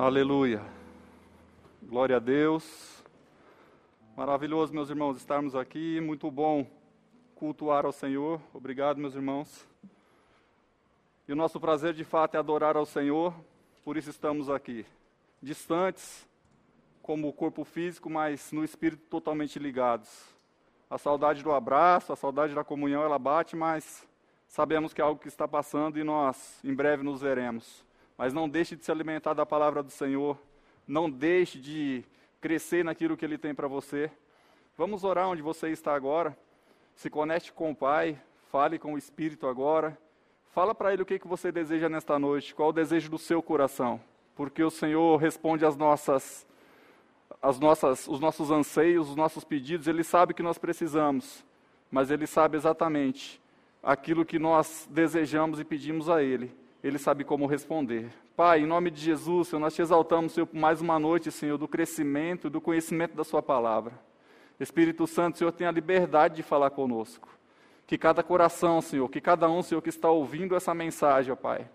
Aleluia. Glória a Deus. Maravilhoso, meus irmãos, estarmos aqui. Muito bom cultuar ao Senhor. Obrigado, meus irmãos. E o nosso prazer, de fato, é adorar ao Senhor. Por isso estamos aqui. Distantes, como o corpo físico, mas no espírito totalmente ligados. A saudade do abraço, a saudade da comunhão, ela bate, mas sabemos que é algo que está passando e nós em breve nos veremos. Mas não deixe de se alimentar da palavra do Senhor. Não deixe de crescer naquilo que Ele tem para você. Vamos orar onde você está agora. Se conecte com o Pai. Fale com o Espírito agora. Fala para Ele o que, que você deseja nesta noite. Qual o desejo do seu coração. Porque o Senhor responde às nossas, às nossas, os nossos anseios, os nossos pedidos. Ele sabe que nós precisamos. Mas Ele sabe exatamente aquilo que nós desejamos e pedimos a Ele. Ele sabe como responder. Pai, em nome de Jesus, Senhor, nós te exaltamos, Senhor, por mais uma noite, Senhor, do crescimento, do conhecimento da Sua palavra. Espírito Santo, Senhor, tenha a liberdade de falar conosco. Que cada coração, Senhor, que cada um, Senhor, que está ouvindo essa mensagem, ó Pai,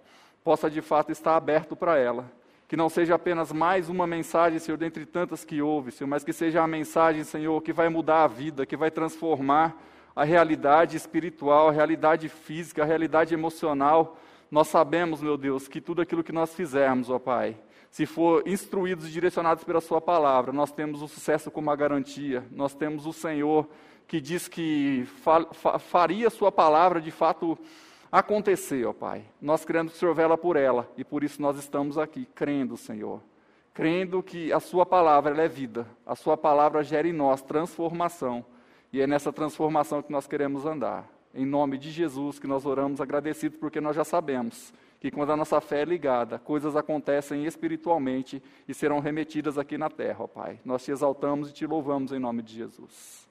possa de fato estar aberto para ela. Que não seja apenas mais uma mensagem, Senhor, dentre tantas que houve, Senhor, mas que seja a mensagem, Senhor, que vai mudar a vida, que vai transformar a realidade espiritual, a realidade física, a realidade emocional nós sabemos, meu Deus, que tudo aquilo que nós fizermos, ó Pai, se for instruídos e direcionados pela Sua palavra, nós temos o sucesso como uma garantia. Nós temos o Senhor que diz que fa fa faria Sua palavra de fato acontecer, ó Pai. Nós cremos que o Senhor vela por ela e por isso nós estamos aqui, crendo, Senhor. Crendo que a Sua palavra é vida, a Sua palavra gera em nós transformação e é nessa transformação que nós queremos andar em nome de Jesus, que nós oramos agradecidos, porque nós já sabemos que quando a nossa fé é ligada, coisas acontecem espiritualmente e serão remetidas aqui na terra, ó Pai. Nós te exaltamos e te louvamos em nome de Jesus.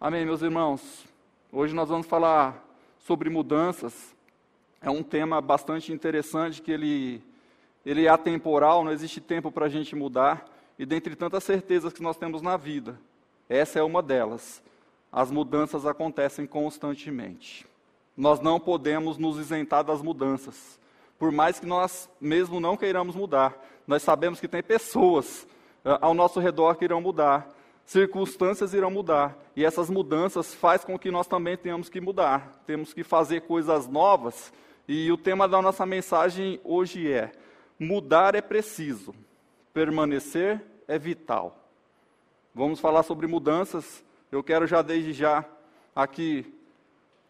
Amém, meus irmãos. Hoje nós vamos falar sobre mudanças. É um tema bastante interessante que ele, ele é atemporal, não existe tempo para a gente mudar. E dentre tantas certezas que nós temos na vida, essa é uma delas as mudanças acontecem constantemente. Nós não podemos nos isentar das mudanças. Por mais que nós mesmo não queiramos mudar, nós sabemos que tem pessoas uh, ao nosso redor que irão mudar, circunstâncias irão mudar, e essas mudanças faz com que nós também tenhamos que mudar, temos que fazer coisas novas, e o tema da nossa mensagem hoje é: mudar é preciso, permanecer é vital. Vamos falar sobre mudanças eu quero já desde já aqui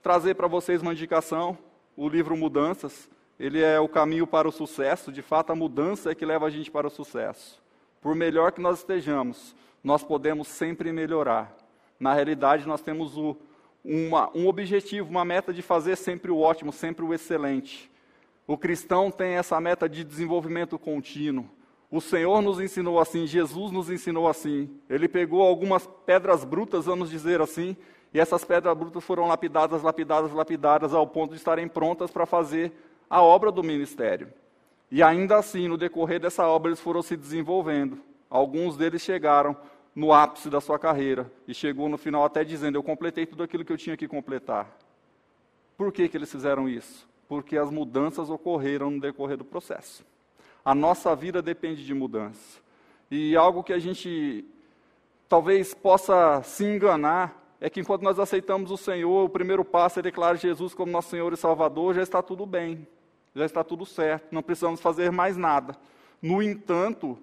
trazer para vocês uma indicação, o livro Mudanças. Ele é o caminho para o sucesso, de fato a mudança é que leva a gente para o sucesso. Por melhor que nós estejamos, nós podemos sempre melhorar. Na realidade, nós temos o, uma, um objetivo, uma meta de fazer sempre o ótimo, sempre o excelente. O cristão tem essa meta de desenvolvimento contínuo. O Senhor nos ensinou assim, Jesus nos ensinou assim. Ele pegou algumas pedras brutas, vamos dizer assim, e essas pedras brutas foram lapidadas, lapidadas, lapidadas, ao ponto de estarem prontas para fazer a obra do ministério. E ainda assim, no decorrer dessa obra, eles foram se desenvolvendo. Alguns deles chegaram no ápice da sua carreira e chegou no final até dizendo: Eu completei tudo aquilo que eu tinha que completar. Por que, que eles fizeram isso? Porque as mudanças ocorreram no decorrer do processo. A nossa vida depende de mudança. E algo que a gente talvez possa se enganar é que enquanto nós aceitamos o Senhor, o primeiro passo é declarar Jesus como nosso Senhor e Salvador, já está tudo bem, já está tudo certo, não precisamos fazer mais nada. No entanto,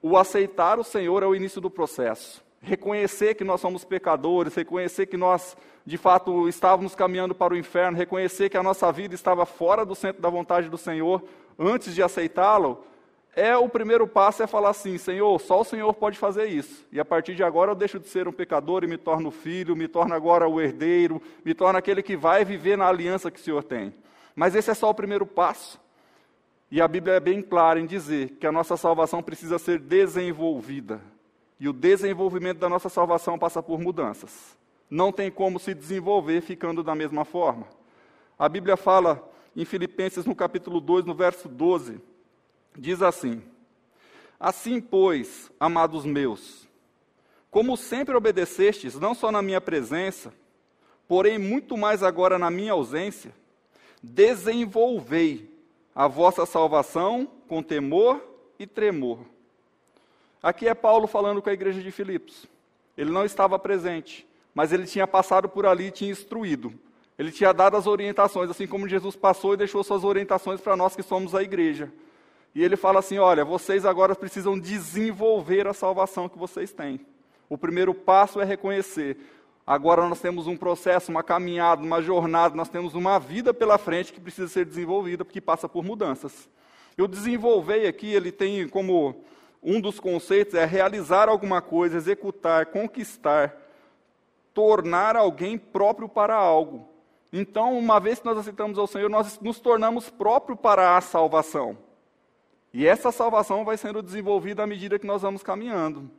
o aceitar o Senhor é o início do processo. Reconhecer que nós somos pecadores, reconhecer que nós, de fato, estávamos caminhando para o inferno, reconhecer que a nossa vida estava fora do centro da vontade do Senhor, antes de aceitá-lo, é o primeiro passo é falar assim, Senhor, só o Senhor pode fazer isso. E a partir de agora eu deixo de ser um pecador e me torno filho, me torno agora o herdeiro, me torno aquele que vai viver na aliança que o Senhor tem. Mas esse é só o primeiro passo. E a Bíblia é bem clara em dizer que a nossa salvação precisa ser desenvolvida. E o desenvolvimento da nossa salvação passa por mudanças. Não tem como se desenvolver ficando da mesma forma. A Bíblia fala em Filipenses, no capítulo 2, no verso 12, diz assim: Assim, pois, amados meus, como sempre obedecestes, não só na minha presença, porém muito mais agora na minha ausência, desenvolvei a vossa salvação com temor e tremor. Aqui é Paulo falando com a igreja de Filipos. Ele não estava presente, mas ele tinha passado por ali e tinha instruído. Ele tinha dado as orientações, assim como Jesus passou e deixou suas orientações para nós que somos a igreja. E ele fala assim: olha, vocês agora precisam desenvolver a salvação que vocês têm. O primeiro passo é reconhecer. Agora nós temos um processo, uma caminhada, uma jornada, nós temos uma vida pela frente que precisa ser desenvolvida, porque passa por mudanças. Eu desenvolver aqui, ele tem como um dos conceitos é realizar alguma coisa, executar, conquistar, tornar alguém próprio para algo. Então, uma vez que nós aceitamos ao Senhor, nós nos tornamos próprio para a salvação. E essa salvação vai sendo desenvolvida à medida que nós vamos caminhando.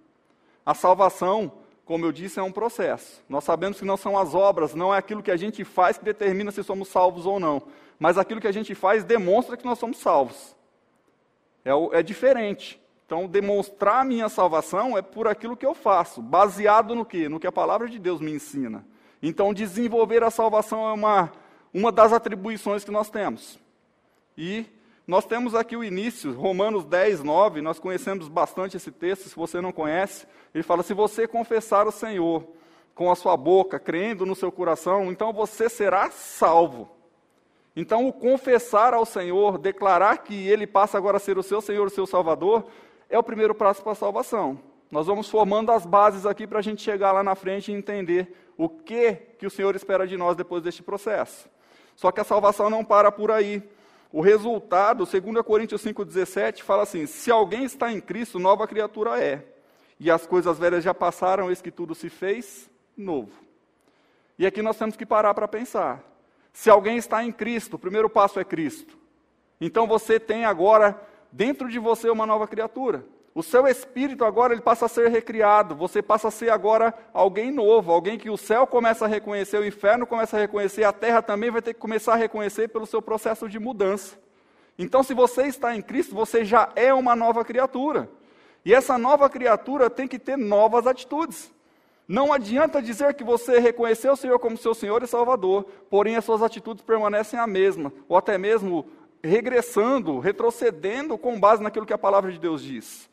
A salvação, como eu disse, é um processo. Nós sabemos que não são as obras, não é aquilo que a gente faz que determina se somos salvos ou não. Mas aquilo que a gente faz demonstra que nós somos salvos. É, é diferente. Então, demonstrar a minha salvação é por aquilo que eu faço, baseado no quê? No que a palavra de Deus me ensina. Então, desenvolver a salvação é uma, uma das atribuições que nós temos. E nós temos aqui o início, Romanos 10, 9, nós conhecemos bastante esse texto, se você não conhece, ele fala: se você confessar o Senhor com a sua boca, crendo no seu coração, então você será salvo. Então, o confessar ao Senhor, declarar que Ele passa agora a ser o seu Senhor, o seu Salvador, é o primeiro passo para a salvação. Nós vamos formando as bases aqui para a gente chegar lá na frente e entender o que, que o Senhor espera de nós depois deste processo. Só que a salvação não para por aí. O resultado, 2 Coríntios 5,17, fala assim: se alguém está em Cristo, nova criatura é. E as coisas velhas já passaram, eis que tudo se fez novo. E aqui nós temos que parar para pensar. Se alguém está em Cristo, o primeiro passo é Cristo. Então você tem agora dentro de você uma nova criatura. O seu espírito agora ele passa a ser recriado, você passa a ser agora alguém novo, alguém que o céu começa a reconhecer, o inferno começa a reconhecer, a terra também vai ter que começar a reconhecer pelo seu processo de mudança. Então, se você está em Cristo, você já é uma nova criatura. E essa nova criatura tem que ter novas atitudes. Não adianta dizer que você reconheceu o Senhor como seu Senhor e Salvador, porém as suas atitudes permanecem a mesma, ou até mesmo regressando, retrocedendo com base naquilo que a palavra de Deus diz.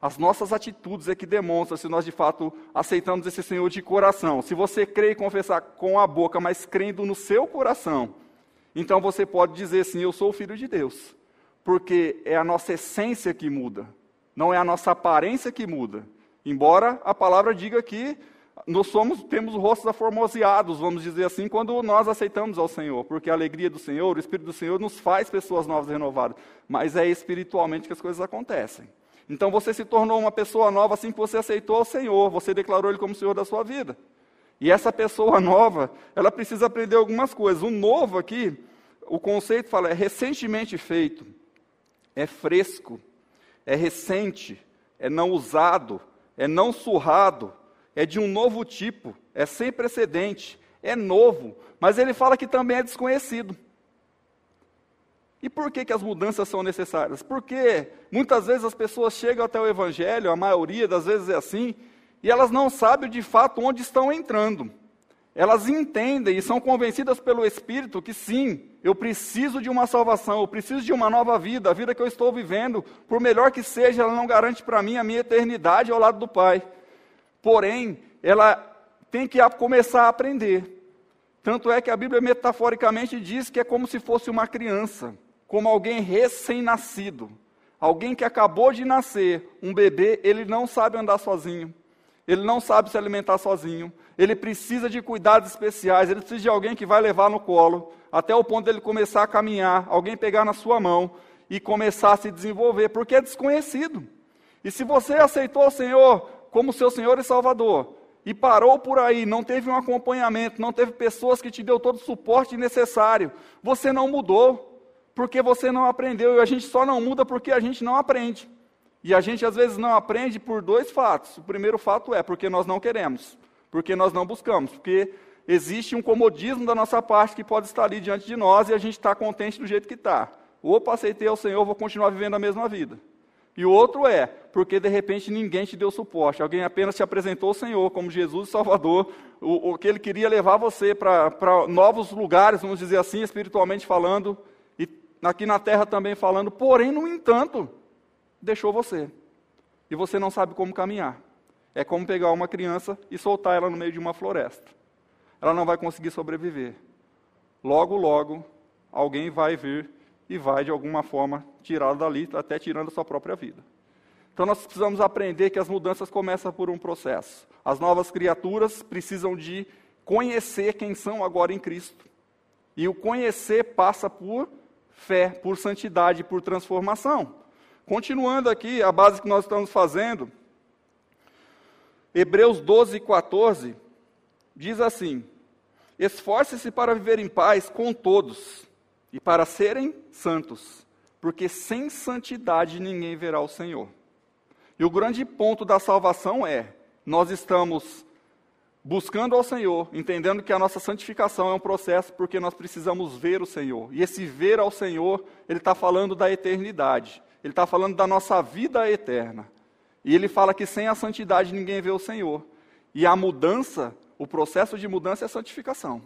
As nossas atitudes é que demonstram se nós de fato aceitamos esse Senhor de coração. Se você crê e confessar com a boca, mas crendo no seu coração, então você pode dizer sim, eu sou filho de Deus. Porque é a nossa essência que muda, não é a nossa aparência que muda. Embora a palavra diga que nós somos, temos rostos aformoseados, vamos dizer assim, quando nós aceitamos ao Senhor, porque a alegria do Senhor, o Espírito do Senhor nos faz pessoas novas e renovadas, mas é espiritualmente que as coisas acontecem. Então você se tornou uma pessoa nova assim que você aceitou ao Senhor, você declarou Ele como Senhor da sua vida. E essa pessoa nova, ela precisa aprender algumas coisas. O novo aqui, o conceito fala, é recentemente feito, é fresco, é recente, é não usado, é não surrado, é de um novo tipo, é sem precedente, é novo, mas ele fala que também é desconhecido. E por que, que as mudanças são necessárias? Porque muitas vezes as pessoas chegam até o Evangelho, a maioria das vezes é assim, e elas não sabem de fato onde estão entrando. Elas entendem e são convencidas pelo Espírito que sim, eu preciso de uma salvação, eu preciso de uma nova vida, a vida que eu estou vivendo, por melhor que seja, ela não garante para mim a minha eternidade ao lado do Pai. Porém, ela tem que começar a aprender. Tanto é que a Bíblia metaforicamente diz que é como se fosse uma criança, como alguém recém-nascido. Alguém que acabou de nascer, um bebê, ele não sabe andar sozinho, ele não sabe se alimentar sozinho, ele precisa de cuidados especiais, ele precisa de alguém que vai levar no colo, até o ponto dele começar a caminhar, alguém pegar na sua mão e começar a se desenvolver, porque é desconhecido. E se você aceitou o Senhor como seu Senhor e Salvador, e parou por aí, não teve um acompanhamento, não teve pessoas que te deu todo o suporte necessário, você não mudou, porque você não aprendeu, e a gente só não muda porque a gente não aprende. E a gente às vezes não aprende por dois fatos. O primeiro fato é porque nós não queremos, porque nós não buscamos, porque existe um comodismo da nossa parte que pode estar ali diante de nós e a gente está contente do jeito que está. Opa, aceitei ao Senhor, vou continuar vivendo a mesma vida. E o outro é, porque de repente ninguém te deu suporte, alguém apenas te apresentou o Senhor como Jesus Salvador, o, o que ele queria levar você para novos lugares, vamos dizer assim, espiritualmente falando, aqui na terra também falando, porém, no entanto, deixou você. E você não sabe como caminhar. É como pegar uma criança e soltar ela no meio de uma floresta. Ela não vai conseguir sobreviver. Logo, logo, alguém vai vir e vai, de alguma forma, tirá-la dali, até tirando a sua própria vida. Então nós precisamos aprender que as mudanças começam por um processo. As novas criaturas precisam de conhecer quem são agora em Cristo. E o conhecer passa por fé, por santidade, por transformação. Continuando aqui, a base que nós estamos fazendo, Hebreus 12, 14, diz assim: Esforce-se para viver em paz com todos e para serem santos, porque sem santidade ninguém verá o Senhor. E o grande ponto da salvação é: nós estamos buscando ao Senhor, entendendo que a nossa santificação é um processo porque nós precisamos ver o Senhor. E esse ver ao Senhor, ele está falando da eternidade, ele está falando da nossa vida eterna. E ele fala que sem a santidade ninguém vê o Senhor. E a mudança, o processo de mudança é a santificação.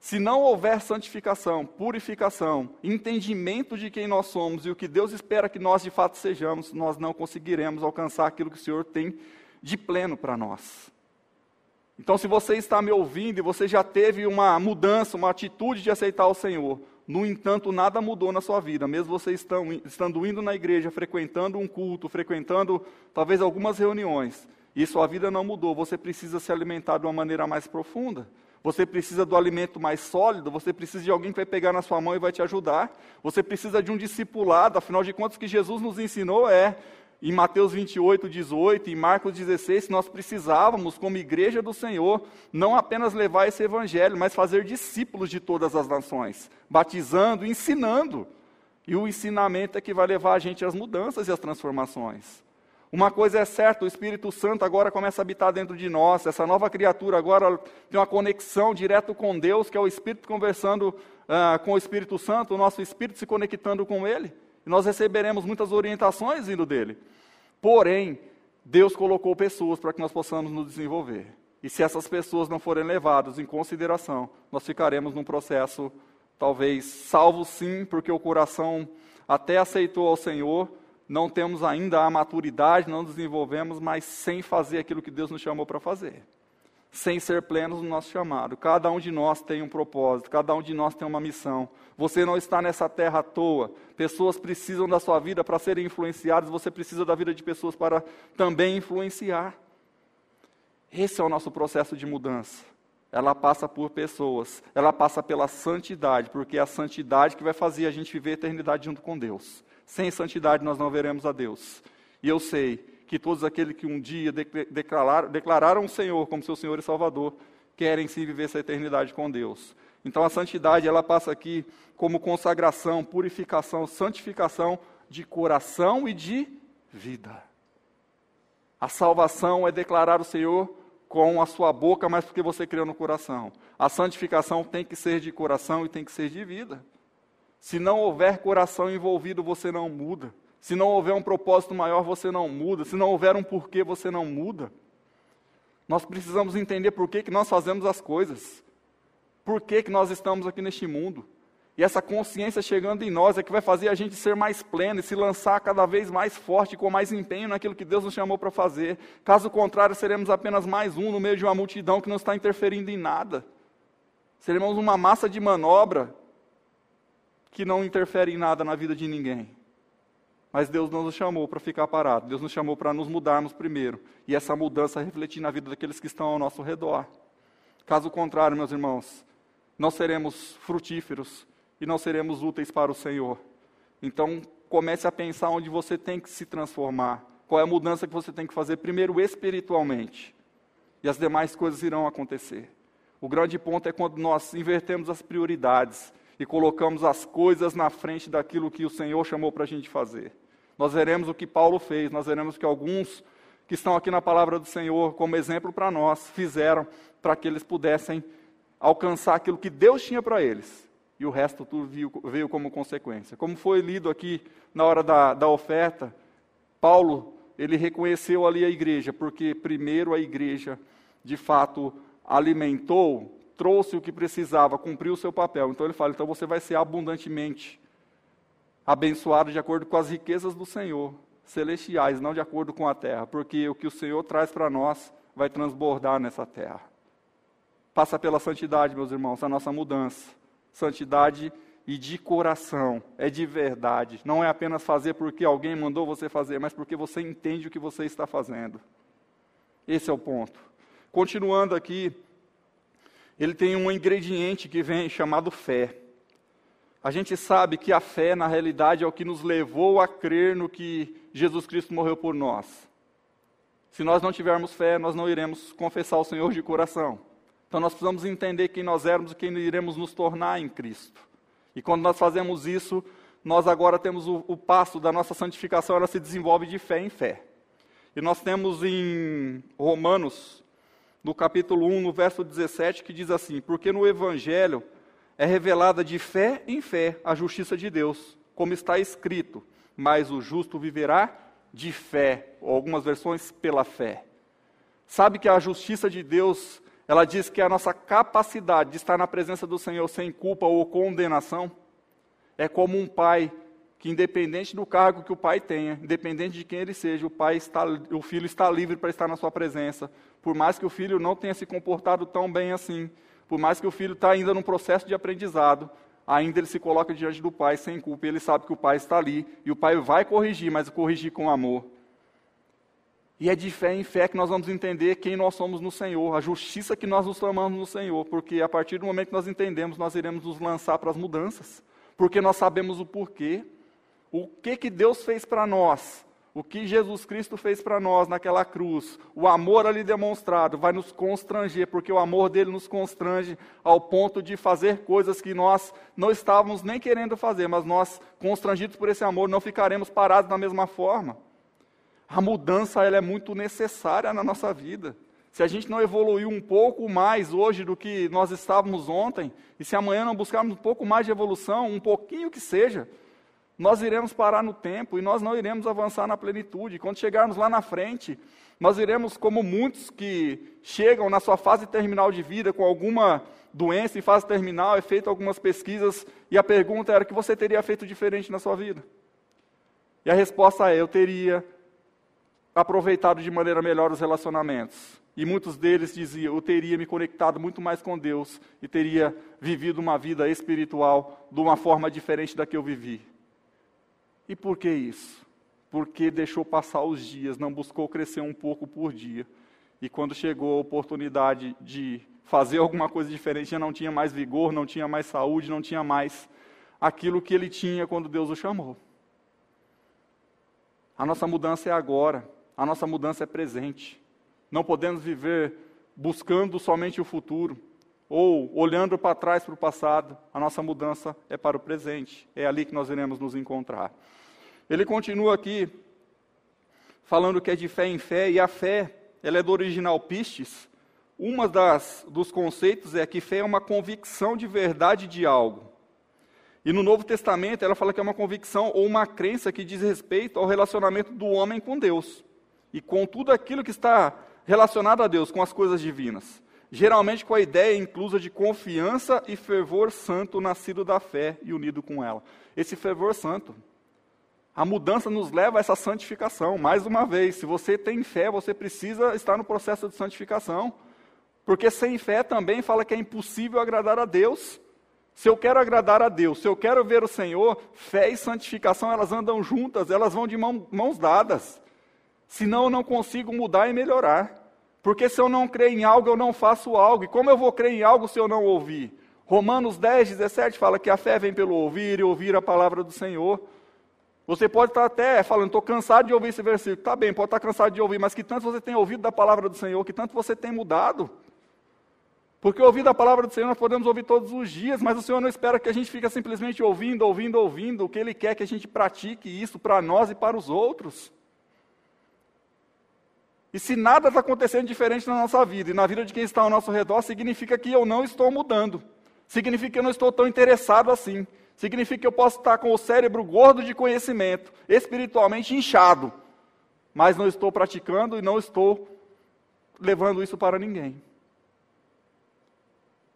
Se não houver santificação, purificação, entendimento de quem nós somos e o que Deus espera que nós de fato sejamos, nós não conseguiremos alcançar aquilo que o Senhor tem de pleno para nós. Então, se você está me ouvindo e você já teve uma mudança, uma atitude de aceitar o Senhor, no entanto, nada mudou na sua vida, mesmo você estando indo na igreja, frequentando um culto, frequentando talvez algumas reuniões, e sua vida não mudou, você precisa se alimentar de uma maneira mais profunda. Você precisa do alimento mais sólido, você precisa de alguém que vai pegar na sua mão e vai te ajudar. Você precisa de um discipulado, afinal de contas, o que Jesus nos ensinou é em Mateus 28, 18, em Marcos 16, nós precisávamos, como igreja do Senhor, não apenas levar esse evangelho, mas fazer discípulos de todas as nações, batizando, ensinando. E o ensinamento é que vai levar a gente às mudanças e às transformações. Uma coisa é certa, o Espírito Santo agora começa a habitar dentro de nós. Essa nova criatura agora tem uma conexão direto com Deus, que é o Espírito conversando uh, com o Espírito Santo, o nosso Espírito se conectando com Ele e nós receberemos muitas orientações vindo dele. Porém, Deus colocou pessoas para que nós possamos nos desenvolver. E se essas pessoas não forem levadas em consideração, nós ficaremos num processo, talvez salvo sim, porque o coração até aceitou ao Senhor, não temos ainda a maturidade, não desenvolvemos, mas sem fazer aquilo que Deus nos chamou para fazer sem ser plenos no nosso chamado. Cada um de nós tem um propósito, cada um de nós tem uma missão. Você não está nessa terra à toa. Pessoas precisam da sua vida para serem influenciadas, você precisa da vida de pessoas para também influenciar. Esse é o nosso processo de mudança. Ela passa por pessoas, ela passa pela santidade, porque é a santidade que vai fazer a gente viver a eternidade junto com Deus. Sem santidade nós não veremos a Deus. E eu sei que todos aqueles que um dia declararam, declararam o Senhor como seu Senhor e Salvador, querem sim viver essa eternidade com Deus. Então a santidade, ela passa aqui como consagração, purificação, santificação de coração e de vida. A salvação é declarar o Senhor com a sua boca, mas porque você criou no coração. A santificação tem que ser de coração e tem que ser de vida. Se não houver coração envolvido, você não muda. Se não houver um propósito maior, você não muda. Se não houver um porquê, você não muda. Nós precisamos entender por que, que nós fazemos as coisas. Por que, que nós estamos aqui neste mundo. E essa consciência chegando em nós é que vai fazer a gente ser mais pleno e se lançar cada vez mais forte, com mais empenho naquilo que Deus nos chamou para fazer. Caso contrário, seremos apenas mais um no meio de uma multidão que não está interferindo em nada. Seremos uma massa de manobra que não interfere em nada na vida de ninguém. Mas Deus não nos chamou para ficar parado, Deus nos chamou para nos mudarmos primeiro. E essa mudança refletir na vida daqueles que estão ao nosso redor. Caso contrário, meus irmãos, não seremos frutíferos e não seremos úteis para o Senhor. Então, comece a pensar onde você tem que se transformar. Qual é a mudança que você tem que fazer primeiro espiritualmente. E as demais coisas irão acontecer. O grande ponto é quando nós invertemos as prioridades e colocamos as coisas na frente daquilo que o Senhor chamou para a gente fazer. Nós veremos o que Paulo fez, nós veremos que alguns que estão aqui na palavra do Senhor, como exemplo para nós, fizeram para que eles pudessem alcançar aquilo que Deus tinha para eles. E o resto tudo veio, veio, como consequência. Como foi lido aqui na hora da, da oferta, Paulo, ele reconheceu ali a igreja, porque primeiro a igreja, de fato, alimentou, trouxe o que precisava, cumpriu o seu papel. Então ele fala: então você vai ser abundantemente abençoado de acordo com as riquezas do Senhor. celestiais, não de acordo com a terra, porque o que o Senhor traz para nós vai transbordar nessa terra. Passa pela santidade, meus irmãos, a nossa mudança. Santidade e de coração, é de verdade. Não é apenas fazer porque alguém mandou você fazer, mas porque você entende o que você está fazendo. Esse é o ponto. Continuando aqui, ele tem um ingrediente que vem chamado fé. A gente sabe que a fé, na realidade, é o que nos levou a crer no que Jesus Cristo morreu por nós. Se nós não tivermos fé, nós não iremos confessar o Senhor de coração. Então nós precisamos entender quem nós éramos e quem iremos nos tornar em Cristo. E quando nós fazemos isso, nós agora temos o, o passo da nossa santificação, ela se desenvolve de fé em fé. E nós temos em Romanos, no capítulo 1, no verso 17, que diz assim: Porque no Evangelho é revelada de fé em fé a justiça de Deus, como está escrito, mas o justo viverá de fé, ou algumas versões pela fé. Sabe que a justiça de Deus, ela diz que a nossa capacidade de estar na presença do Senhor sem culpa ou condenação é como um pai que independente do cargo que o pai tenha, independente de quem ele seja, o pai está, o filho está livre para estar na sua presença, por mais que o filho não tenha se comportado tão bem assim, por mais que o filho está ainda num processo de aprendizado, ainda ele se coloca diante do pai sem culpa, ele sabe que o pai está ali, e o pai vai corrigir, mas corrigir com amor. E é de fé em fé que nós vamos entender quem nós somos no Senhor, a justiça que nós nos tomamos no Senhor, porque a partir do momento que nós entendemos, nós iremos nos lançar para as mudanças, porque nós sabemos o porquê, o que que Deus fez para nós, o que Jesus Cristo fez para nós naquela cruz, o amor ali demonstrado, vai nos constranger, porque o amor dele nos constrange ao ponto de fazer coisas que nós não estávamos nem querendo fazer, mas nós, constrangidos por esse amor, não ficaremos parados da mesma forma. A mudança ela é muito necessária na nossa vida. Se a gente não evoluir um pouco mais hoje do que nós estávamos ontem, e se amanhã não buscarmos um pouco mais de evolução, um pouquinho que seja, nós iremos parar no tempo e nós não iremos avançar na plenitude. Quando chegarmos lá na frente, nós iremos, como muitos que chegam na sua fase terminal de vida com alguma doença em fase terminal, é feito algumas pesquisas e a pergunta era: o que você teria feito diferente na sua vida? E a resposta é: eu teria aproveitado de maneira melhor os relacionamentos. E muitos deles diziam: eu teria me conectado muito mais com Deus e teria vivido uma vida espiritual de uma forma diferente da que eu vivi. E por que isso? Porque deixou passar os dias, não buscou crescer um pouco por dia. E quando chegou a oportunidade de fazer alguma coisa diferente, já não tinha mais vigor, não tinha mais saúde, não tinha mais aquilo que ele tinha quando Deus o chamou. A nossa mudança é agora, a nossa mudança é presente. Não podemos viver buscando somente o futuro ou olhando para trás para o passado. A nossa mudança é para o presente. É ali que nós iremos nos encontrar. Ele continua aqui falando que é de fé em fé, e a fé, ela é do original pistes. Uma das dos conceitos é que fé é uma convicção de verdade de algo. E no Novo Testamento, ela fala que é uma convicção ou uma crença que diz respeito ao relacionamento do homem com Deus e com tudo aquilo que está relacionado a Deus, com as coisas divinas. Geralmente com a ideia inclusa de confiança e fervor santo nascido da fé e unido com ela. Esse fervor santo a mudança nos leva a essa santificação. Mais uma vez, se você tem fé, você precisa estar no processo de santificação. Porque sem fé também fala que é impossível agradar a Deus. Se eu quero agradar a Deus, se eu quero ver o Senhor, fé e santificação elas andam juntas, elas vão de mão, mãos dadas. Senão eu não consigo mudar e melhorar. Porque se eu não creio em algo, eu não faço algo. E como eu vou crer em algo se eu não ouvir? Romanos 10, 17 fala que a fé vem pelo ouvir e ouvir a palavra do Senhor. Você pode estar até falando, estou cansado de ouvir esse versículo. Está bem, pode estar cansado de ouvir, mas que tanto você tem ouvido da palavra do Senhor, que tanto você tem mudado. Porque ouvir da palavra do Senhor nós podemos ouvir todos os dias, mas o Senhor não espera que a gente fique simplesmente ouvindo, ouvindo, ouvindo. O que Ele quer é que a gente pratique isso para nós e para os outros. E se nada está acontecendo diferente na nossa vida e na vida de quem está ao nosso redor, significa que eu não estou mudando. Significa que eu não estou tão interessado assim. Significa que eu posso estar com o cérebro gordo de conhecimento, espiritualmente inchado, mas não estou praticando e não estou levando isso para ninguém.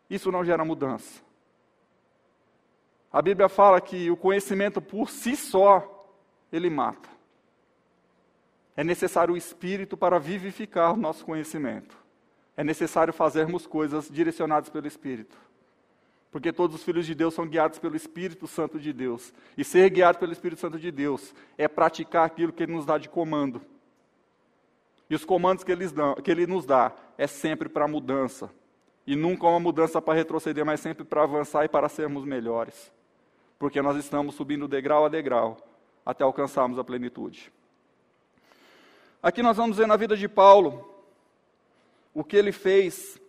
Isso não gera mudança. A Bíblia fala que o conhecimento por si só, ele mata. É necessário o Espírito para vivificar o nosso conhecimento. É necessário fazermos coisas direcionadas pelo Espírito. Porque todos os filhos de Deus são guiados pelo Espírito Santo de Deus. E ser guiado pelo Espírito Santo de Deus é praticar aquilo que Ele nos dá de comando. E os comandos que Ele, dão, que ele nos dá é sempre para mudança. E nunca uma mudança para retroceder, mas sempre para avançar e para sermos melhores. Porque nós estamos subindo degrau a degrau até alcançarmos a plenitude. Aqui nós vamos ver na vida de Paulo o que ele fez,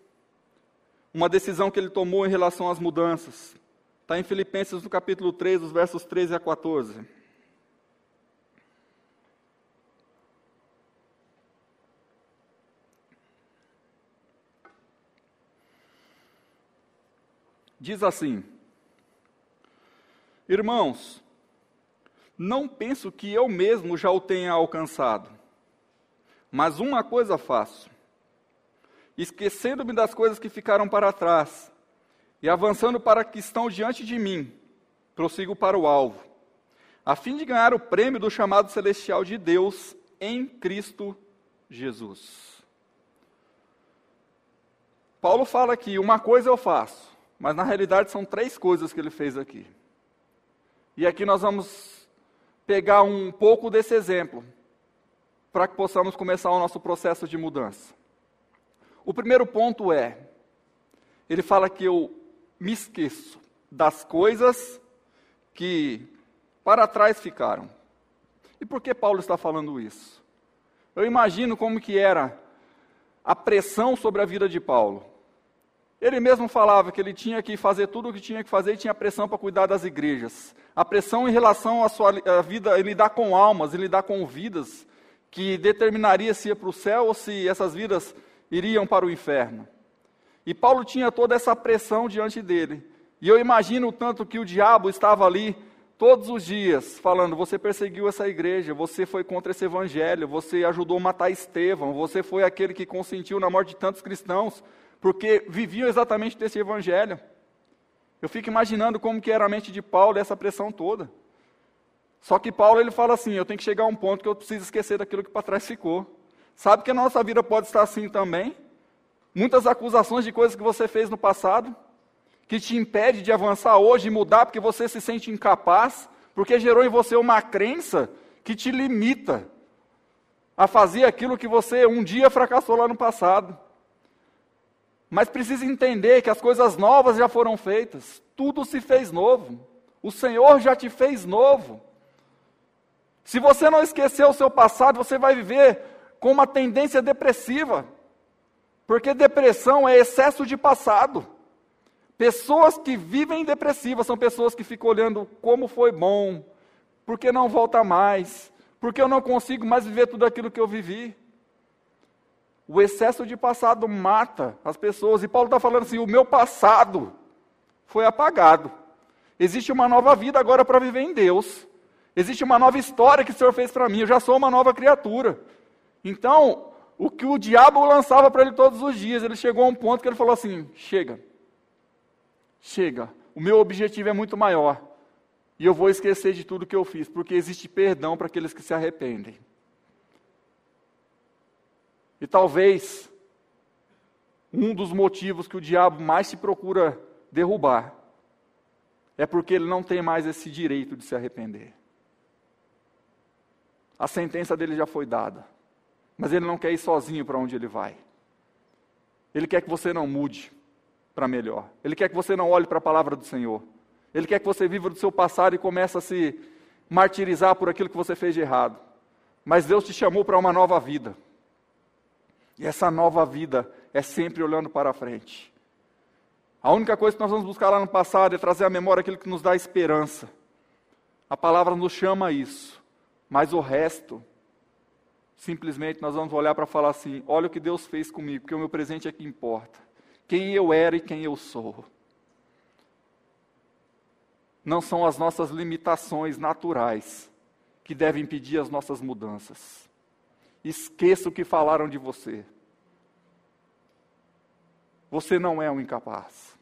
uma decisão que ele tomou em relação às mudanças. Está em Filipenses no capítulo 3, os versos 13 a 14. Diz assim: Irmãos, não penso que eu mesmo já o tenha alcançado, mas uma coisa faço esquecendo-me das coisas que ficaram para trás e avançando para que estão diante de mim, prossigo para o alvo, a fim de ganhar o prêmio do chamado celestial de Deus em Cristo Jesus. Paulo fala aqui: uma coisa eu faço, mas na realidade são três coisas que ele fez aqui. E aqui nós vamos pegar um pouco desse exemplo, para que possamos começar o nosso processo de mudança. O primeiro ponto é: ele fala que eu me esqueço das coisas que para trás ficaram. E por que Paulo está falando isso? Eu imagino como que era a pressão sobre a vida de Paulo. Ele mesmo falava que ele tinha que fazer tudo o que tinha que fazer e tinha pressão para cuidar das igrejas. A pressão em relação à sua à vida, em lidar com almas, em lidar com vidas, que determinaria se ia para o céu ou se essas vidas iriam para o inferno. E Paulo tinha toda essa pressão diante dele. E eu imagino o tanto que o diabo estava ali todos os dias falando: você perseguiu essa igreja, você foi contra esse evangelho, você ajudou a matar Estevão, você foi aquele que consentiu na morte de tantos cristãos, porque viviam exatamente desse evangelho. Eu fico imaginando como que era a mente de Paulo essa pressão toda. Só que Paulo ele fala assim: eu tenho que chegar a um ponto que eu preciso esquecer daquilo que para trás ficou. Sabe que a nossa vida pode estar assim também? Muitas acusações de coisas que você fez no passado, que te impede de avançar hoje e mudar porque você se sente incapaz, porque gerou em você uma crença que te limita a fazer aquilo que você um dia fracassou lá no passado. Mas precisa entender que as coisas novas já foram feitas, tudo se fez novo. O Senhor já te fez novo. Se você não esquecer o seu passado, você vai viver com uma tendência depressiva, porque depressão é excesso de passado. Pessoas que vivem depressivas são pessoas que ficam olhando como foi bom, porque não volta mais, porque eu não consigo mais viver tudo aquilo que eu vivi. O excesso de passado mata as pessoas, e Paulo está falando assim: o meu passado foi apagado. Existe uma nova vida agora para viver em Deus. Existe uma nova história que o Senhor fez para mim. Eu já sou uma nova criatura. Então, o que o diabo lançava para ele todos os dias, ele chegou a um ponto que ele falou assim: chega, chega, o meu objetivo é muito maior. E eu vou esquecer de tudo que eu fiz, porque existe perdão para aqueles que se arrependem. E talvez um dos motivos que o diabo mais se procura derrubar é porque ele não tem mais esse direito de se arrepender. A sentença dele já foi dada. Mas ele não quer ir sozinho para onde ele vai. Ele quer que você não mude para melhor. Ele quer que você não olhe para a palavra do Senhor. Ele quer que você viva do seu passado e comece a se martirizar por aquilo que você fez de errado. Mas Deus te chamou para uma nova vida. E essa nova vida é sempre olhando para frente. A única coisa que nós vamos buscar lá no passado é trazer à memória aquilo que nos dá esperança. A palavra nos chama a isso. Mas o resto simplesmente nós vamos olhar para falar assim: olha o que Deus fez comigo, porque o meu presente é que importa. Quem eu era e quem eu sou. Não são as nossas limitações naturais que devem impedir as nossas mudanças. Esqueça o que falaram de você. Você não é um incapaz.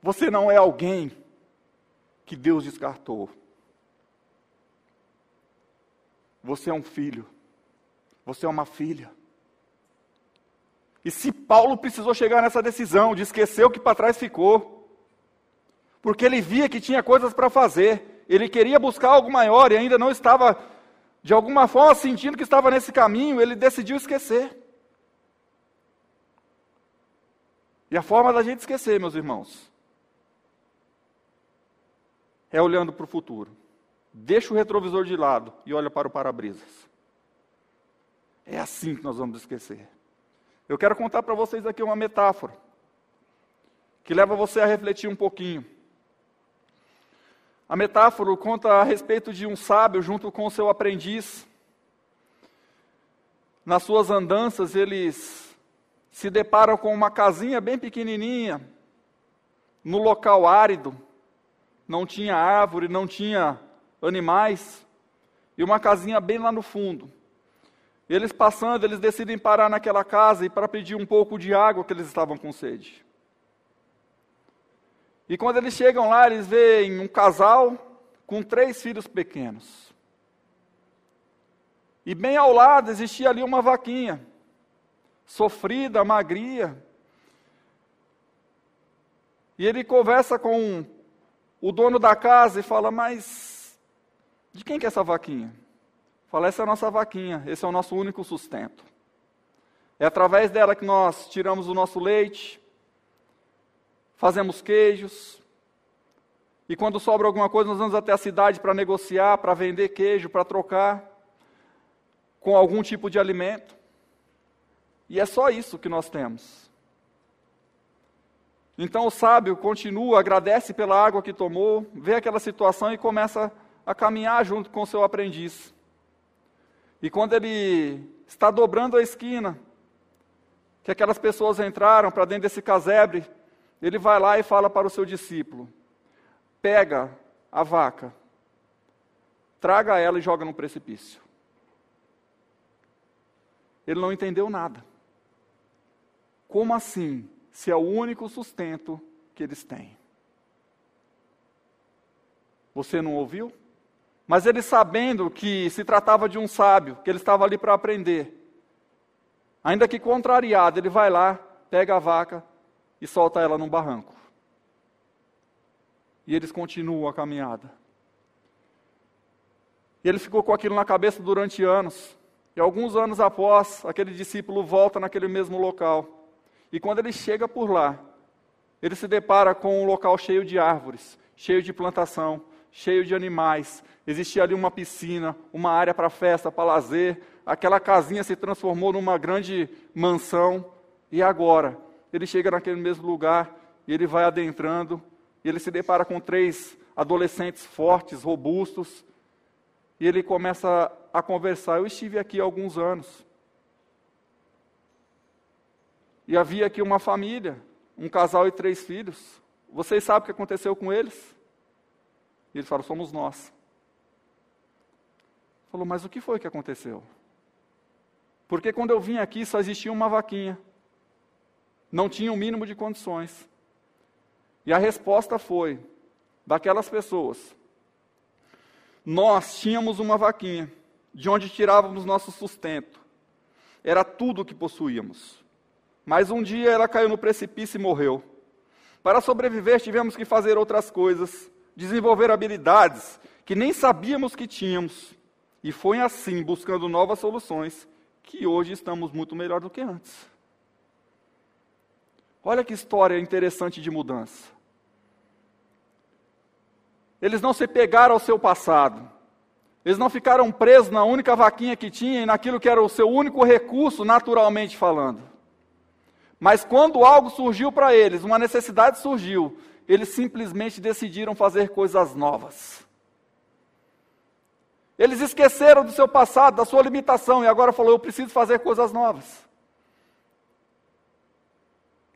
Você não é alguém que Deus descartou. Você é um filho. Você é uma filha. E se Paulo precisou chegar nessa decisão de esquecer o que para trás ficou, porque ele via que tinha coisas para fazer, ele queria buscar algo maior e ainda não estava, de alguma forma, sentindo que estava nesse caminho, ele decidiu esquecer. E a forma da gente esquecer, meus irmãos, é olhando para o futuro. Deixa o retrovisor de lado e olha para o para-brisas. É assim que nós vamos esquecer. Eu quero contar para vocês aqui uma metáfora que leva você a refletir um pouquinho. A metáfora conta a respeito de um sábio junto com seu aprendiz. Nas suas andanças, eles se deparam com uma casinha bem pequenininha, no local árido, não tinha árvore, não tinha animais, e uma casinha bem lá no fundo. Eles passando, eles decidem parar naquela casa e para pedir um pouco de água que eles estavam com sede. E quando eles chegam lá, eles veem um casal com três filhos pequenos. E bem ao lado existia ali uma vaquinha, sofrida, magria. E ele conversa com o dono da casa e fala: Mas de quem que é essa vaquinha? Fala: Essa é a nossa vaquinha, esse é o nosso único sustento. É através dela que nós tiramos o nosso leite, fazemos queijos. E quando sobra alguma coisa, nós vamos até a cidade para negociar, para vender queijo, para trocar com algum tipo de alimento. E é só isso que nós temos. Então o sábio continua, agradece pela água que tomou, vê aquela situação e começa a caminhar junto com seu aprendiz. E quando ele está dobrando a esquina, que aquelas pessoas entraram para dentro desse casebre, ele vai lá e fala para o seu discípulo: pega a vaca, traga ela e joga no precipício. Ele não entendeu nada. Como assim? se é o único sustento que eles têm. Você não ouviu? Mas ele sabendo que se tratava de um sábio, que ele estava ali para aprender, ainda que contrariado, ele vai lá, pega a vaca e solta ela num barranco. E eles continuam a caminhada. E ele ficou com aquilo na cabeça durante anos. E alguns anos após, aquele discípulo volta naquele mesmo local. E quando ele chega por lá, ele se depara com um local cheio de árvores, cheio de plantação, cheio de animais. Existia ali uma piscina, uma área para festa, para lazer. Aquela casinha se transformou numa grande mansão. E agora, ele chega naquele mesmo lugar e ele vai adentrando. E ele se depara com três adolescentes fortes, robustos. E ele começa a conversar. Eu estive aqui há alguns anos. E havia aqui uma família, um casal e três filhos. Vocês sabem o que aconteceu com eles? E eles falaram: somos nós. Falou, mas o que foi que aconteceu? Porque quando eu vim aqui só existia uma vaquinha. Não tinha o um mínimo de condições. E a resposta foi: daquelas pessoas, nós tínhamos uma vaquinha, de onde tirávamos nosso sustento. Era tudo o que possuíamos. Mas um dia ela caiu no precipício e morreu. Para sobreviver, tivemos que fazer outras coisas, desenvolver habilidades que nem sabíamos que tínhamos. E foi assim, buscando novas soluções, que hoje estamos muito melhor do que antes. Olha que história interessante de mudança. Eles não se pegaram ao seu passado. Eles não ficaram presos na única vaquinha que tinha e naquilo que era o seu único recurso, naturalmente falando. Mas quando algo surgiu para eles, uma necessidade surgiu, eles simplesmente decidiram fazer coisas novas. Eles esqueceram do seu passado, da sua limitação, e agora falou: eu preciso fazer coisas novas.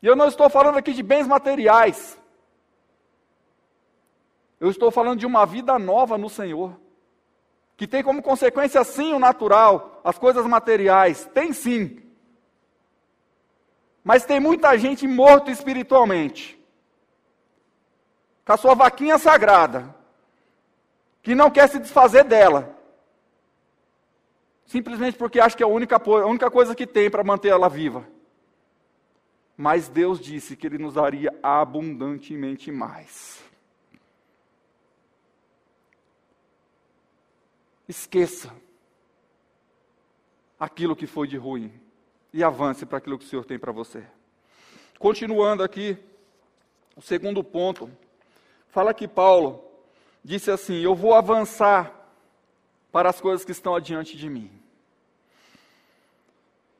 E eu não estou falando aqui de bens materiais. Eu estou falando de uma vida nova no Senhor. Que tem como consequência, sim, o natural, as coisas materiais. Tem sim. Mas tem muita gente morto espiritualmente, com a sua vaquinha sagrada, que não quer se desfazer dela. simplesmente porque acha que é a única, a única coisa que tem para manter ela viva. Mas Deus disse que Ele nos daria abundantemente mais. Esqueça aquilo que foi de ruim e avance para aquilo que o Senhor tem para você. Continuando aqui, o segundo ponto, fala que Paulo disse assim: Eu vou avançar para as coisas que estão adiante de mim.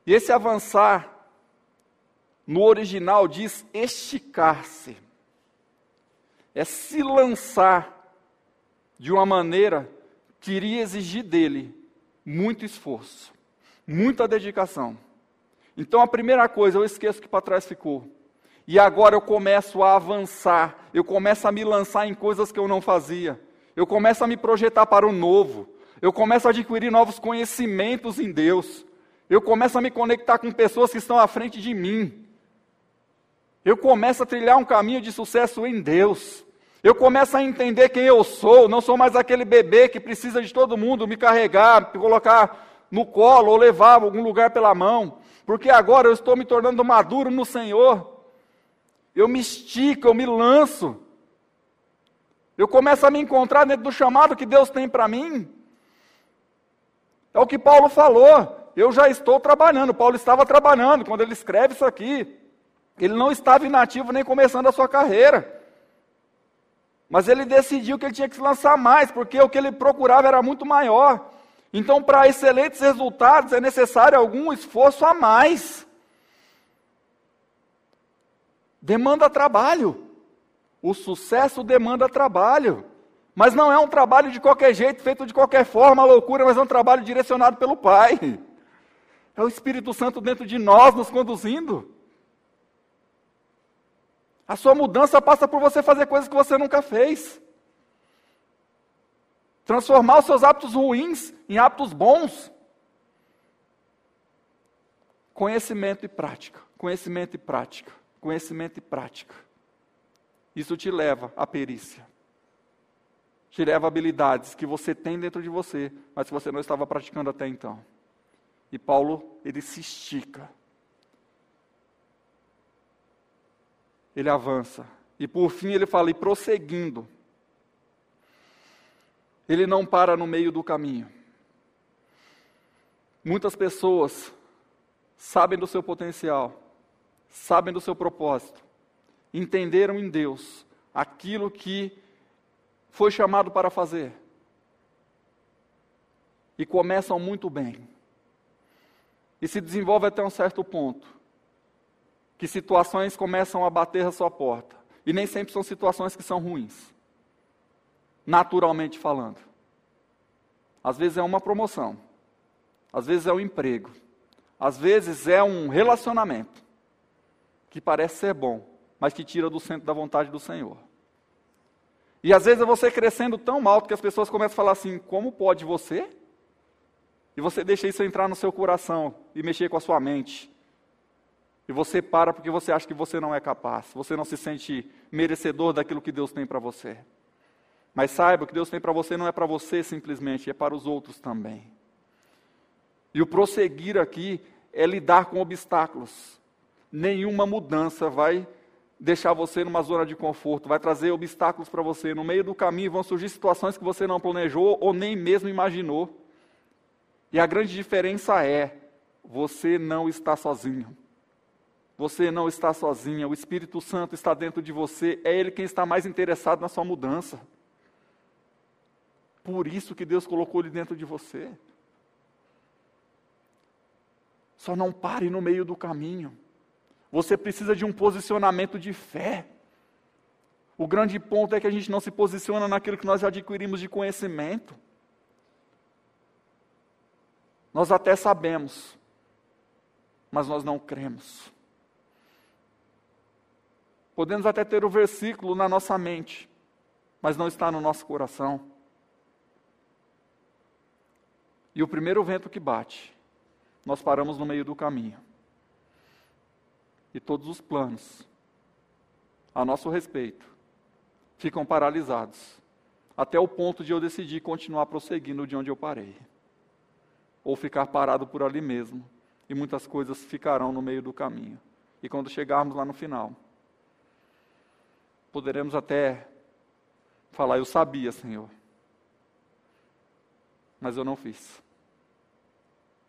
E esse avançar, no original, diz esticar-se, é se lançar de uma maneira que iria exigir dele muito esforço, muita dedicação. Então a primeira coisa, eu esqueço que para trás ficou. E agora eu começo a avançar, eu começo a me lançar em coisas que eu não fazia. Eu começo a me projetar para o novo. Eu começo a adquirir novos conhecimentos em Deus. Eu começo a me conectar com pessoas que estão à frente de mim. Eu começo a trilhar um caminho de sucesso em Deus. Eu começo a entender quem eu sou. Não sou mais aquele bebê que precisa de todo mundo me carregar, me colocar no colo ou levar a algum lugar pela mão. Porque agora eu estou me tornando maduro no Senhor eu me estico, eu me lanço. Eu começo a me encontrar dentro do chamado que Deus tem para mim. É o que Paulo falou. Eu já estou trabalhando. Paulo estava trabalhando quando ele escreve isso aqui. Ele não estava inativo nem começando a sua carreira. Mas ele decidiu que ele tinha que se lançar mais, porque o que ele procurava era muito maior. Então, para excelentes resultados, é necessário algum esforço a mais. Demanda trabalho. O sucesso demanda trabalho. Mas não é um trabalho de qualquer jeito, feito de qualquer forma, loucura, mas é um trabalho direcionado pelo Pai. É o Espírito Santo dentro de nós nos conduzindo. A sua mudança passa por você fazer coisas que você nunca fez. Transformar os seus hábitos ruins em hábitos bons. Conhecimento e prática. Conhecimento e prática conhecimento e prática. Isso te leva à perícia. Te leva a habilidades que você tem dentro de você, mas que você não estava praticando até então. E Paulo, ele se estica. Ele avança. E por fim ele fala, e prosseguindo. Ele não para no meio do caminho. Muitas pessoas sabem do seu potencial, sabem do seu propósito, entenderam em Deus aquilo que foi chamado para fazer e começam muito bem. E se desenvolve até um certo ponto, que situações começam a bater a sua porta. E nem sempre são situações que são ruins, naturalmente falando. Às vezes é uma promoção, às vezes é um emprego, às vezes é um relacionamento que parece ser bom, mas que tira do centro da vontade do Senhor. E às vezes você crescendo tão alto que as pessoas começam a falar assim: como pode você? E você deixa isso entrar no seu coração e mexer com a sua mente. E você para porque você acha que você não é capaz, você não se sente merecedor daquilo que Deus tem para você. Mas saiba que Deus tem para você não é para você simplesmente, é para os outros também. E o prosseguir aqui é lidar com obstáculos nenhuma mudança vai deixar você numa zona de conforto, vai trazer obstáculos para você. No meio do caminho vão surgir situações que você não planejou ou nem mesmo imaginou. E a grande diferença é: você não está sozinho. Você não está sozinha, o Espírito Santo está dentro de você, é Ele quem está mais interessado na sua mudança. Por isso que Deus colocou Ele dentro de você. Só não pare no meio do caminho. Você precisa de um posicionamento de fé. O grande ponto é que a gente não se posiciona naquilo que nós adquirimos de conhecimento. Nós até sabemos, mas nós não cremos. Podemos até ter o versículo na nossa mente, mas não está no nosso coração. E o primeiro vento que bate, nós paramos no meio do caminho e todos os planos a nosso respeito ficam paralisados, até o ponto de eu decidir continuar prosseguindo de onde eu parei. ou ficar parado por ali mesmo. E muitas coisas ficarão no meio do caminho. E quando chegarmos lá no final, poderemos até falar: Eu sabia, Senhor, mas eu não fiz.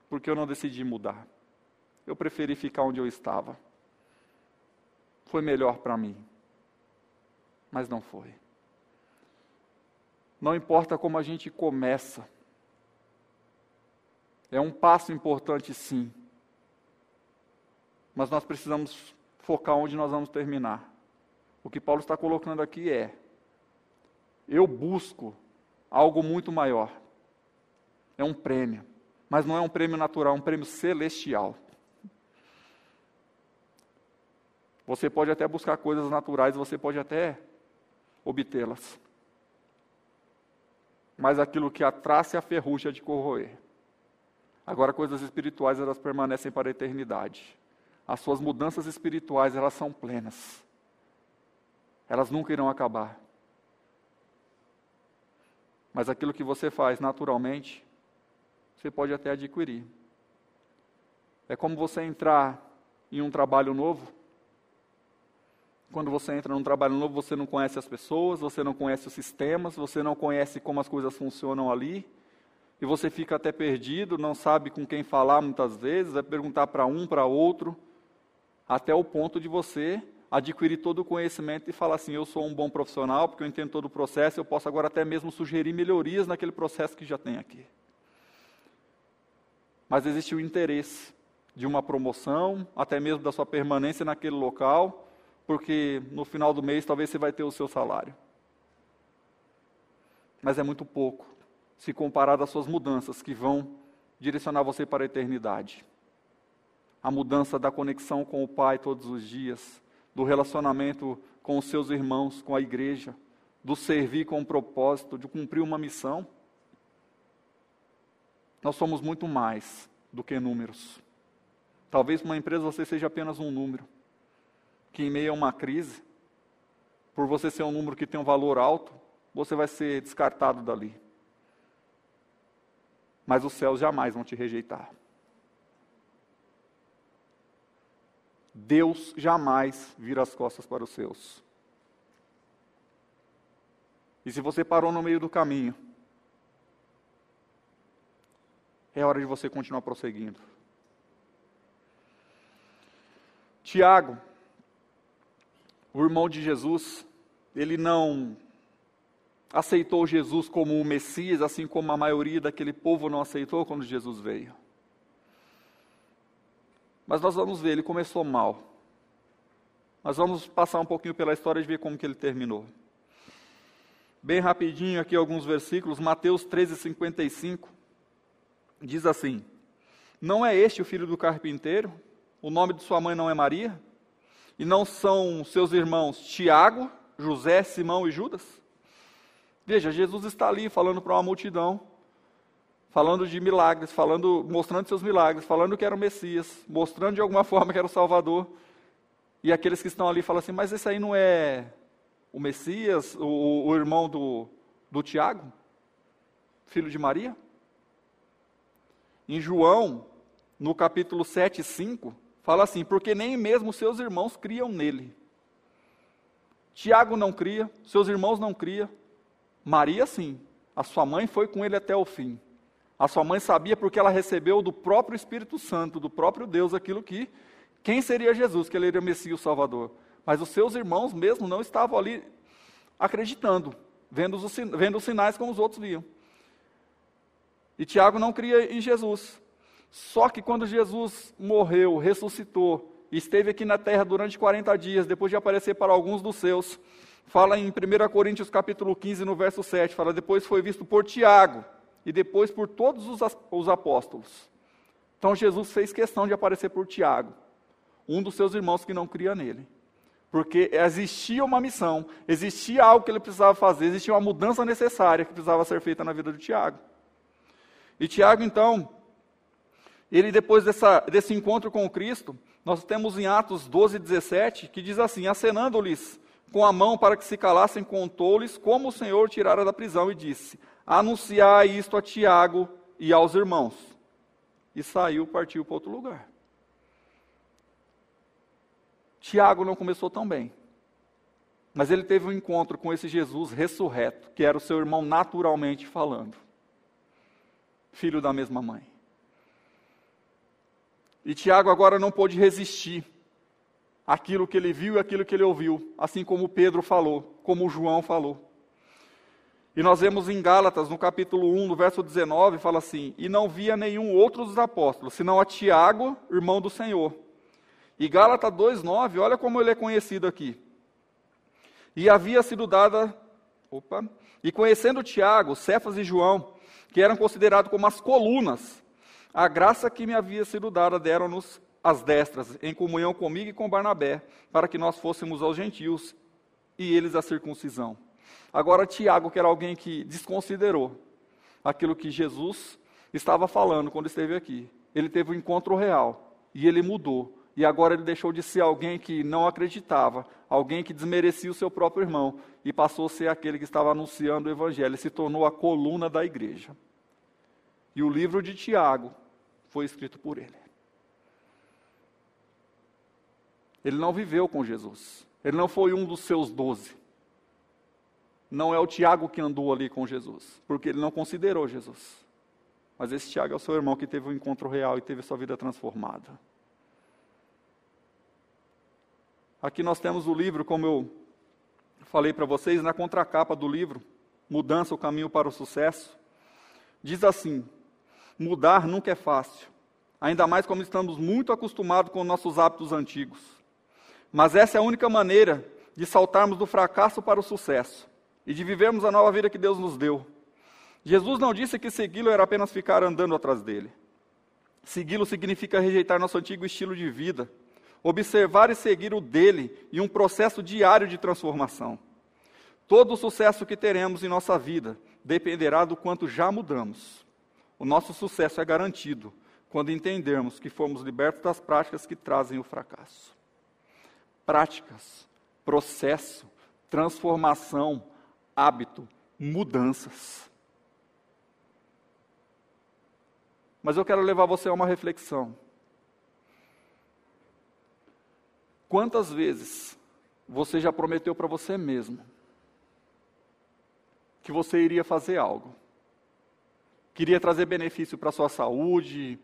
Porque eu não decidi mudar. Eu preferi ficar onde eu estava. Foi melhor para mim. Mas não foi. Não importa como a gente começa. É um passo importante, sim. Mas nós precisamos focar onde nós vamos terminar. O que Paulo está colocando aqui é: eu busco algo muito maior. É um prêmio. Mas não é um prêmio natural, é um prêmio celestial. Você pode até buscar coisas naturais, você pode até obtê-las. Mas aquilo que a traça e a ferrugem é de corroer. Agora, coisas espirituais, elas permanecem para a eternidade. As suas mudanças espirituais, elas são plenas. Elas nunca irão acabar. Mas aquilo que você faz naturalmente, você pode até adquirir. É como você entrar em um trabalho novo. Quando você entra num trabalho novo, você não conhece as pessoas, você não conhece os sistemas, você não conhece como as coisas funcionam ali e você fica até perdido, não sabe com quem falar muitas vezes, vai perguntar para um, para outro, até o ponto de você adquirir todo o conhecimento e falar assim: eu sou um bom profissional, porque eu entendo todo o processo, eu posso agora até mesmo sugerir melhorias naquele processo que já tem aqui. Mas existe o interesse de uma promoção, até mesmo da sua permanência naquele local, porque no final do mês talvez você vai ter o seu salário. Mas é muito pouco se comparado às suas mudanças que vão direcionar você para a eternidade. A mudança da conexão com o Pai todos os dias, do relacionamento com os seus irmãos, com a igreja, do servir com um propósito, de cumprir uma missão. Nós somos muito mais do que números. Talvez uma empresa você seja apenas um número, que em meio a uma crise, por você ser um número que tem um valor alto, você vai ser descartado dali mas os céus jamais vão te rejeitar. Deus jamais vira as costas para os seus. E se você parou no meio do caminho, é hora de você continuar prosseguindo. Tiago, o irmão de Jesus, ele não aceitou Jesus como o Messias, assim como a maioria daquele povo não aceitou quando Jesus veio. Mas nós vamos ver, ele começou mal. Nós vamos passar um pouquinho pela história e ver como que ele terminou. Bem rapidinho aqui alguns versículos, Mateus 13, 55, diz assim, Não é este o filho do carpinteiro? O nome de sua mãe não é Maria? E não são seus irmãos Tiago, José, Simão e Judas? Veja, Jesus está ali falando para uma multidão, falando de milagres, falando, mostrando seus milagres, falando que era o Messias, mostrando de alguma forma que era o Salvador. E aqueles que estão ali falam assim: Mas esse aí não é o Messias, o, o irmão do, do Tiago, filho de Maria? Em João, no capítulo 7, 5, fala assim: Porque nem mesmo seus irmãos criam nele. Tiago não cria, seus irmãos não criam, Maria, sim. A sua mãe foi com ele até o fim. A sua mãe sabia porque ela recebeu do próprio Espírito Santo, do próprio Deus, aquilo que. Quem seria Jesus? Que ele era o Messias, o Salvador. Mas os seus irmãos mesmo não estavam ali acreditando, vendo os, vendo os sinais como os outros viam. E Tiago não cria em Jesus. Só que quando Jesus morreu, ressuscitou, esteve aqui na terra durante 40 dias, depois de aparecer para alguns dos seus, fala em 1 Coríntios capítulo 15, no verso 7, fala, depois foi visto por Tiago, e depois por todos os, os apóstolos. Então Jesus fez questão de aparecer por Tiago, um dos seus irmãos que não cria nele. Porque existia uma missão, existia algo que ele precisava fazer, existia uma mudança necessária que precisava ser feita na vida de Tiago. E Tiago, então, ele depois dessa, desse encontro com Cristo, nós temos em Atos 12, 17, que diz assim: acenando-lhes com a mão para que se calassem, contou-lhes como o Senhor tirara da prisão e disse: Anunciai isto a Tiago e aos irmãos. e saiu, partiu para outro lugar. Tiago não começou tão bem. Mas ele teve um encontro com esse Jesus ressurreto, que era o seu irmão naturalmente falando. Filho da mesma mãe. E Tiago agora não pôde resistir àquilo que ele viu e àquilo que ele ouviu, assim como Pedro falou, como João falou. E nós vemos em Gálatas, no capítulo 1, no verso 19, fala assim: E não via nenhum outro dos apóstolos, senão a Tiago, irmão do Senhor. E Gálatas 2,9, olha como ele é conhecido aqui. E havia sido dada, opa, e conhecendo Tiago, Cefas e João, que eram considerados como as colunas, a graça que me havia sido dada deram-nos as destras, em comunhão comigo e com Barnabé, para que nós fôssemos aos gentios e eles a circuncisão. Agora, Tiago, que era alguém que desconsiderou aquilo que Jesus estava falando quando esteve aqui, ele teve um encontro real e ele mudou. E agora ele deixou de ser alguém que não acreditava, alguém que desmerecia o seu próprio irmão, e passou a ser aquele que estava anunciando o evangelho, ele se tornou a coluna da igreja. E o livro de Tiago foi escrito por ele. Ele não viveu com Jesus. Ele não foi um dos seus doze não é o Tiago que andou ali com Jesus, porque ele não considerou Jesus. Mas esse Tiago é o seu irmão que teve um encontro real e teve sua vida transformada. Aqui nós temos o livro, como eu falei para vocês, na contracapa do livro, Mudança, o caminho para o sucesso. Diz assim: mudar nunca é fácil, ainda mais como estamos muito acostumados com nossos hábitos antigos. Mas essa é a única maneira de saltarmos do fracasso para o sucesso e de vivermos a nova vida que Deus nos deu. Jesus não disse que segui-lo era apenas ficar andando atrás dele. Segui-lo significa rejeitar nosso antigo estilo de vida, observar e seguir o dele em um processo diário de transformação. Todo o sucesso que teremos em nossa vida dependerá do quanto já mudamos. O nosso sucesso é garantido quando entendermos que fomos libertos das práticas que trazem o fracasso. Práticas, processo, transformação, hábito, mudanças. Mas eu quero levar você a uma reflexão. Quantas vezes você já prometeu para você mesmo que você iria fazer algo? Queria trazer benefício para a sua saúde,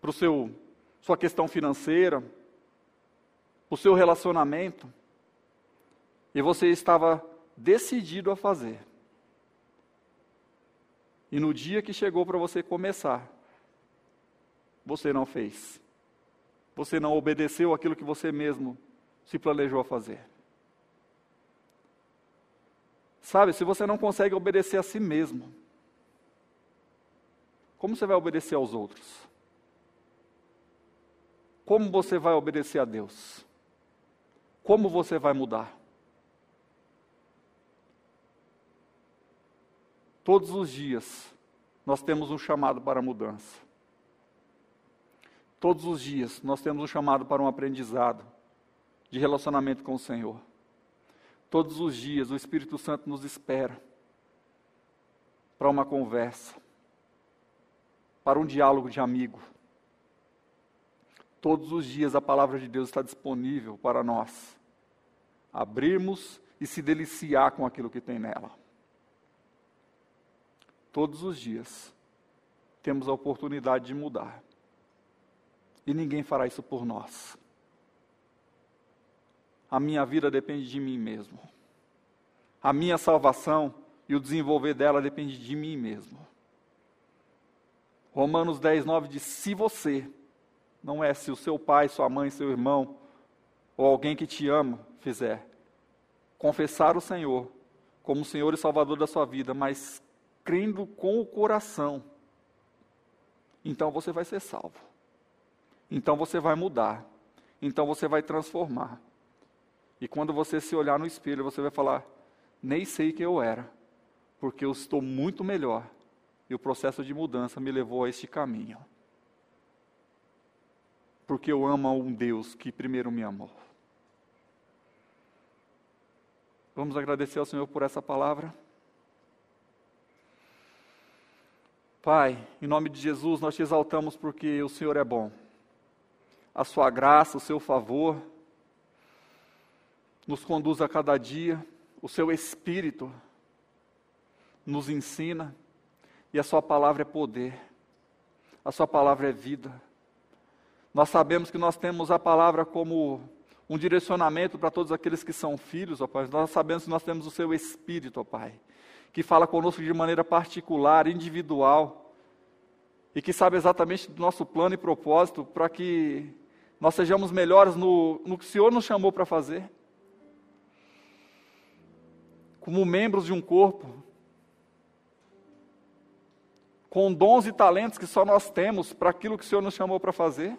para seu sua questão financeira, para o seu relacionamento, e você estava decidido a fazer. E no dia que chegou para você começar, você não fez. Você não obedeceu aquilo que você mesmo se planejou a fazer. Sabe, se você não consegue obedecer a si mesmo, como você vai obedecer aos outros? Como você vai obedecer a Deus? Como você vai mudar? Todos os dias nós temos um chamado para mudança. Todos os dias nós temos um chamado para um aprendizado de relacionamento com o Senhor. Todos os dias o Espírito Santo nos espera para uma conversa, para um diálogo de amigo. Todos os dias a palavra de Deus está disponível para nós abrirmos e se deliciar com aquilo que tem nela todos os dias, temos a oportunidade de mudar. E ninguém fará isso por nós. A minha vida depende de mim mesmo. A minha salvação e o desenvolver dela depende de mim mesmo. Romanos 10, 9 diz: Se você, não é se o seu pai, sua mãe, seu irmão, ou alguém que te ama fizer, confessar o Senhor como Senhor e Salvador da sua vida, mas crendo com o coração, então você vai ser salvo. Então você vai mudar. Então você vai transformar. E quando você se olhar no espelho, você vai falar: nem sei quem eu era, porque eu estou muito melhor. E o processo de mudança me levou a este caminho. Porque eu amo a um Deus que primeiro me amou. Vamos agradecer ao Senhor por essa palavra. Pai, em nome de Jesus, nós te exaltamos porque o Senhor é bom. A sua graça, o seu favor, nos conduz a cada dia, o seu Espírito nos ensina, e a sua palavra é poder, a sua palavra é vida. Nós sabemos que nós temos a palavra como um direcionamento para todos aqueles que são filhos, ó Pai. Nós sabemos que nós temos o seu Espírito, ó Pai que fala conosco de maneira particular, individual, e que sabe exatamente do nosso plano e propósito para que nós sejamos melhores no, no que o Senhor nos chamou para fazer. Como membros de um corpo, com dons e talentos que só nós temos para aquilo que o Senhor nos chamou para fazer.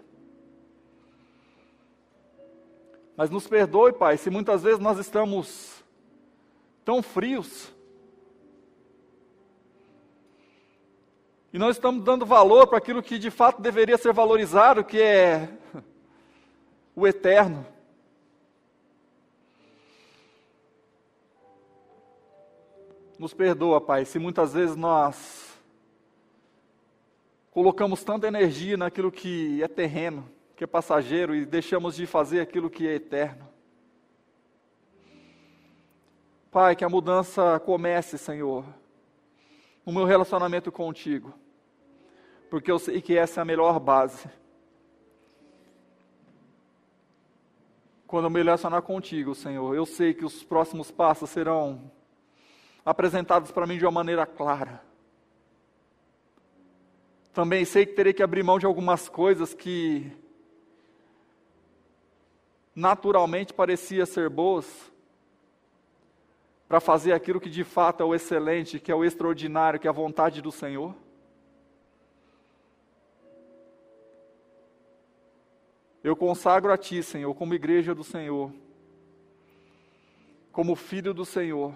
Mas nos perdoe, Pai, se muitas vezes nós estamos tão frios, E nós estamos dando valor para aquilo que de fato deveria ser valorizado, que é o eterno. Nos perdoa, Pai, se muitas vezes nós colocamos tanta energia naquilo que é terreno, que é passageiro, e deixamos de fazer aquilo que é eterno. Pai, que a mudança comece, Senhor, no meu relacionamento contigo porque eu sei que essa é a melhor base. Quando eu me relacionar contigo, Senhor, eu sei que os próximos passos serão apresentados para mim de uma maneira clara. Também sei que terei que abrir mão de algumas coisas que naturalmente parecia ser boas, para fazer aquilo que de fato é o excelente, que é o extraordinário, que é a vontade do Senhor. Eu consagro a Ti, Senhor, como igreja do Senhor, como filho do Senhor,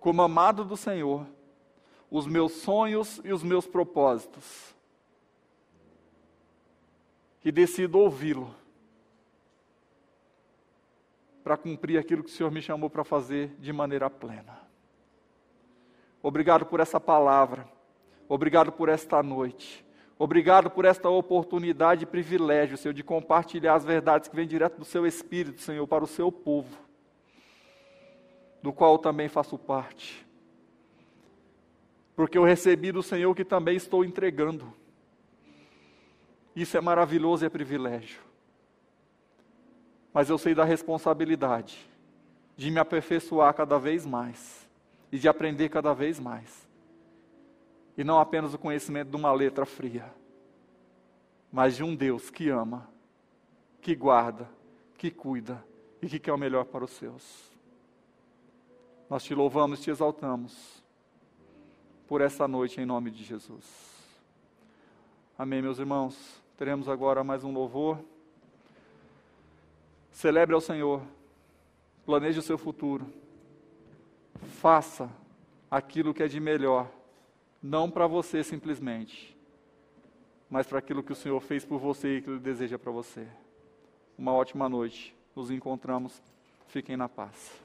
como amado do Senhor, os meus sonhos e os meus propósitos. E decido ouvi-lo para cumprir aquilo que o Senhor me chamou para fazer de maneira plena. Obrigado por essa palavra. Obrigado por esta noite. Obrigado por esta oportunidade e privilégio, Senhor, de compartilhar as verdades que vêm direto do seu Espírito, Senhor, para o seu povo, do qual eu também faço parte. Porque eu recebi do Senhor que também estou entregando. Isso é maravilhoso e é privilégio. Mas eu sei da responsabilidade de me aperfeiçoar cada vez mais e de aprender cada vez mais e não apenas o conhecimento de uma letra fria, mas de um Deus que ama, que guarda, que cuida e que quer o melhor para os seus. Nós te louvamos, te exaltamos por essa noite em nome de Jesus. Amém, meus irmãos. Teremos agora mais um louvor. Celebre ao Senhor. Planeje o seu futuro. Faça aquilo que é de melhor não para você simplesmente, mas para aquilo que o Senhor fez por você e que Ele deseja para você. Uma ótima noite. Nos encontramos. Fiquem na paz.